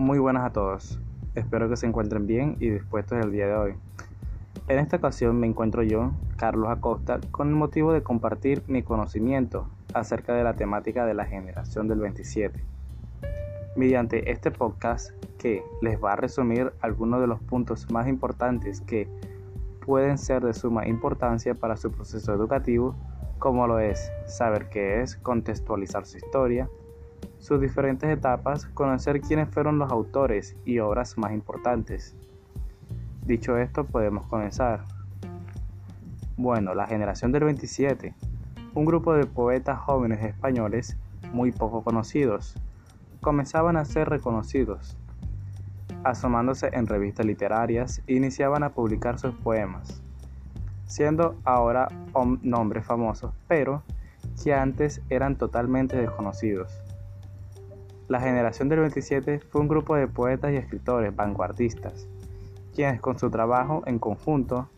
Muy buenas a todos. Espero que se encuentren bien y dispuestos el día de hoy. En esta ocasión me encuentro yo, Carlos Acosta, con el motivo de compartir mi conocimiento acerca de la temática de la generación del 27. Mediante este podcast que les va a resumir algunos de los puntos más importantes que pueden ser de suma importancia para su proceso educativo, como lo es saber qué es, contextualizar su historia, sus diferentes etapas, conocer quiénes fueron los autores y obras más importantes. Dicho esto, podemos comenzar. Bueno, la generación del 27, un grupo de poetas jóvenes españoles muy poco conocidos, comenzaban a ser reconocidos, asomándose en revistas literarias iniciaban a publicar sus poemas, siendo ahora nombres famosos, pero que antes eran totalmente desconocidos. La generación del 27 fue un grupo de poetas y escritores vanguardistas, quienes con su trabajo en conjunto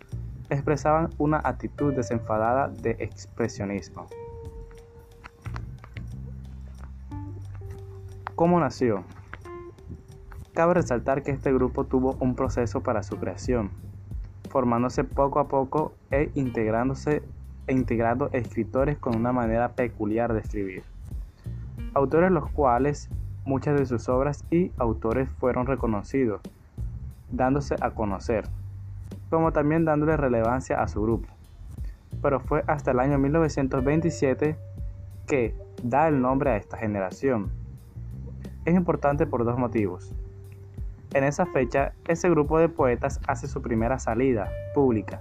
expresaban una actitud desenfadada de expresionismo. ¿Cómo nació? Cabe resaltar que este grupo tuvo un proceso para su creación, formándose poco a poco e integrándose e integrando escritores con una manera peculiar de escribir. Autores los cuales Muchas de sus obras y autores fueron reconocidos, dándose a conocer, como también dándole relevancia a su grupo. Pero fue hasta el año 1927 que da el nombre a esta generación. Es importante por dos motivos. En esa fecha, ese grupo de poetas hace su primera salida pública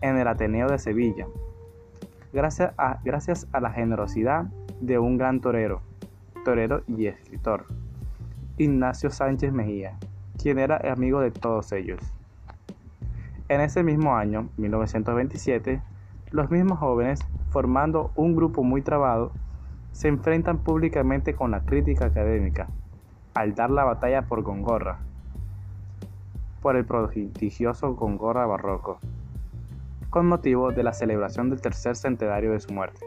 en el Ateneo de Sevilla, gracias a, gracias a la generosidad de un gran torero, y escritor, Ignacio Sánchez Mejía, quien era amigo de todos ellos. En ese mismo año, 1927, los mismos jóvenes, formando un grupo muy trabado, se enfrentan públicamente con la crítica académica, al dar la batalla por Gongorra, por el prodigioso Gongorra barroco, con motivo de la celebración del tercer centenario de su muerte.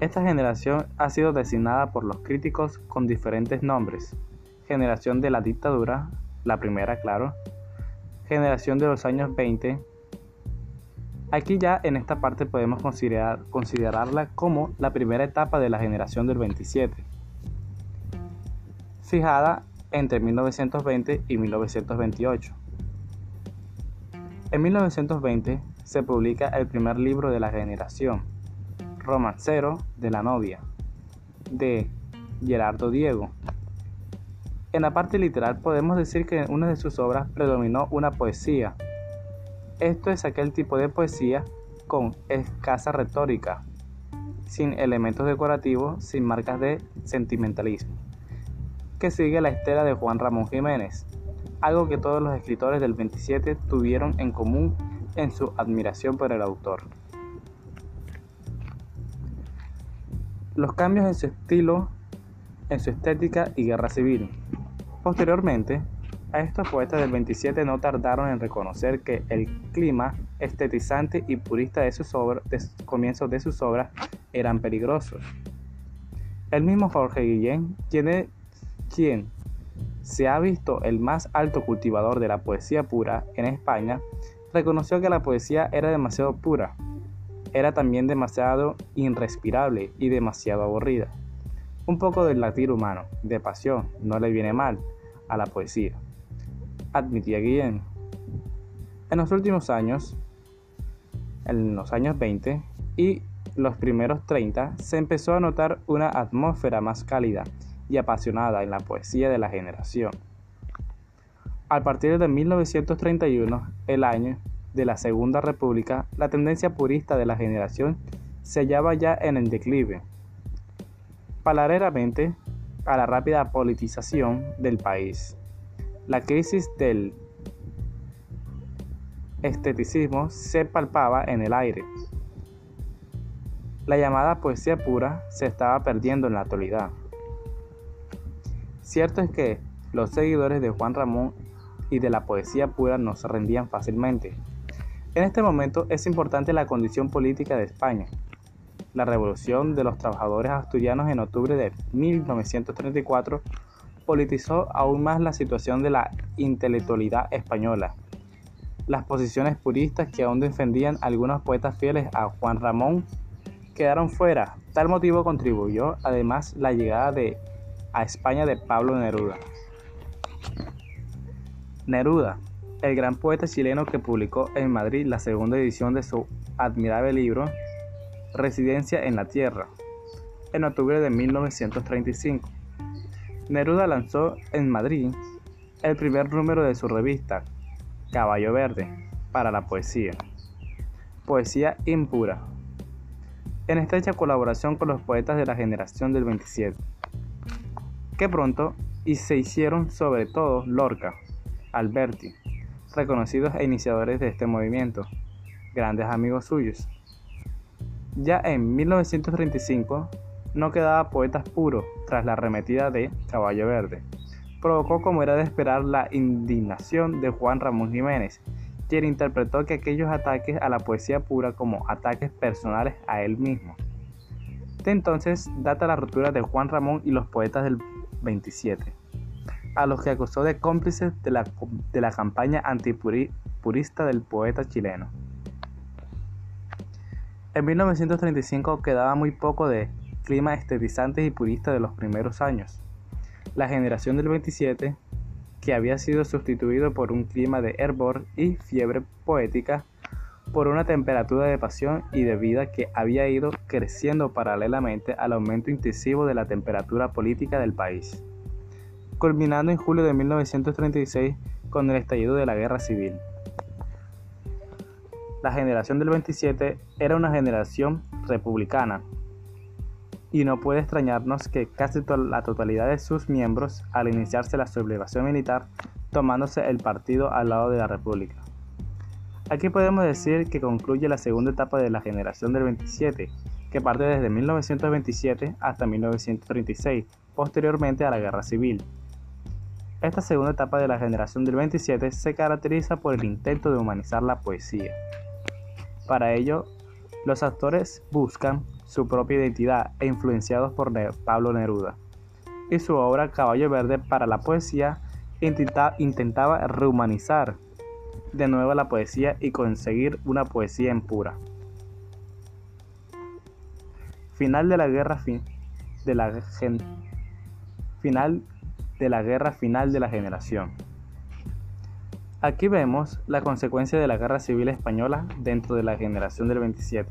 Esta generación ha sido designada por los críticos con diferentes nombres. Generación de la dictadura, la primera, claro. Generación de los años 20. Aquí ya en esta parte podemos considerar, considerarla como la primera etapa de la generación del 27. Fijada entre 1920 y 1928. En 1920 se publica el primer libro de la generación, Romancero de la novia, de Gerardo Diego. En la parte literal podemos decir que en una de sus obras predominó una poesía. Esto es aquel tipo de poesía con escasa retórica, sin elementos decorativos, sin marcas de sentimentalismo, que sigue la estela de Juan Ramón Jiménez, algo que todos los escritores del 27 tuvieron en común en su admiración por el autor. Los cambios en su estilo, en su estética y guerra civil. Posteriormente, a estos poetas del 27 no tardaron en reconocer que el clima estetizante y purista de sus obras, de comienzos de sus obras, eran peligrosos. El mismo Jorge Guillén, quien, quien se ha visto el más alto cultivador de la poesía pura en España, reconoció que la poesía era demasiado pura era también demasiado irrespirable y demasiado aburrida. Un poco del latir humano, de pasión, no le viene mal a la poesía, admitía Guillén. En los últimos años, en los años 20 y los primeros 30, se empezó a notar una atmósfera más cálida y apasionada en la poesía de la generación. A partir de 1931, el año de la Segunda República, la tendencia purista de la generación se hallaba ya en el declive. Paralelamente a la rápida politización del país, la crisis del esteticismo se palpaba en el aire. La llamada poesía pura se estaba perdiendo en la actualidad. Cierto es que los seguidores de Juan Ramón y de la poesía pura no se rendían fácilmente. En este momento es importante la condición política de España. La revolución de los trabajadores asturianos en octubre de 1934 politizó aún más la situación de la intelectualidad española. Las posiciones puristas que aún defendían algunos poetas fieles a Juan Ramón quedaron fuera. Tal motivo contribuyó además la llegada a España de Pablo Neruda. Neruda, el gran poeta chileno que publicó en Madrid la segunda edición de su admirable libro Residencia en la Tierra, en octubre de 1935. Neruda lanzó en Madrid el primer número de su revista, Caballo Verde, para la poesía. Poesía impura. En estrecha colaboración con los poetas de la generación del 27, que pronto y se hicieron sobre todo Lorca, Alberti, reconocidos e iniciadores de este movimiento, grandes amigos suyos. Ya en 1935 no quedaba poetas puros tras la arremetida de Caballo Verde. Provocó como era de esperar la indignación de Juan Ramón Jiménez, quien interpretó que aquellos ataques a la poesía pura como ataques personales a él mismo. De entonces data la ruptura de Juan Ramón y los poetas del 27, a los que acusó de cómplices de la, de la campaña antipurista del poeta chileno. En 1935 quedaba muy poco de clima estetizante y purista de los primeros años. La generación del 27, que había sido sustituido por un clima de hervor y fiebre poética, por una temperatura de pasión y de vida que había ido creciendo paralelamente al aumento intensivo de la temperatura política del país, culminando en julio de 1936 con el estallido de la guerra civil. La generación del 27 era una generación republicana, y no puede extrañarnos que casi la totalidad de sus miembros, al iniciarse la sublevación militar, tomándose el partido al lado de la República. Aquí podemos decir que concluye la segunda etapa de la generación del 27, que parte desde 1927 hasta 1936, posteriormente a la Guerra Civil. Esta segunda etapa de la generación del 27 se caracteriza por el intento de humanizar la poesía. Para ello, los actores buscan su propia identidad e influenciados por Pablo Neruda. Y su obra Caballo Verde para la poesía intentaba rehumanizar de nuevo la poesía y conseguir una poesía en pura. Final de la guerra de la final de la guerra final de la generación. Aquí vemos la consecuencia de la guerra civil española dentro de la generación del 27.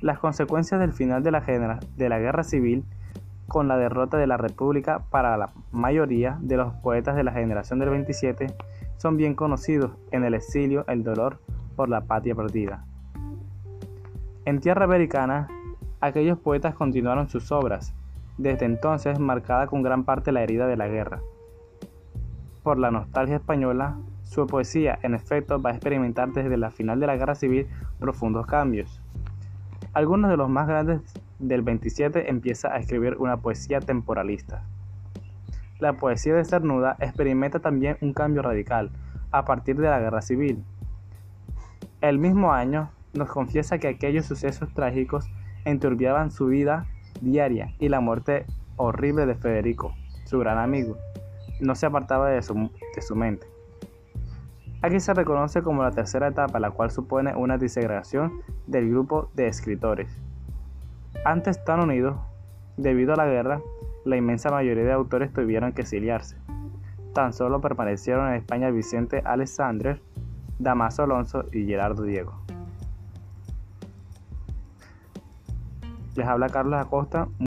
Las consecuencias del final de la, de la guerra civil con la derrota de la República para la mayoría de los poetas de la generación del 27 son bien conocidos en el exilio el dolor por la patria perdida. En tierra americana, aquellos poetas continuaron sus obras, desde entonces marcada con gran parte la herida de la guerra. Por la nostalgia española, su poesía en efecto va a experimentar desde la final de la guerra civil profundos cambios. Algunos de los más grandes del 27 empieza a escribir una poesía temporalista. La poesía de Cernuda experimenta también un cambio radical a partir de la guerra civil. El mismo año nos confiesa que aquellos sucesos trágicos enturbiaban su vida diaria y la muerte horrible de Federico, su gran amigo, no se apartaba de su, mente. Aquí se reconoce como la tercera etapa, la cual supone una disegregación del grupo de escritores. Antes tan unidos, debido a la guerra, la inmensa mayoría de autores tuvieron que exiliarse. Tan solo permanecieron en España Vicente Alexandre, Damaso Alonso y Gerardo Diego. Les habla Carlos Acosta.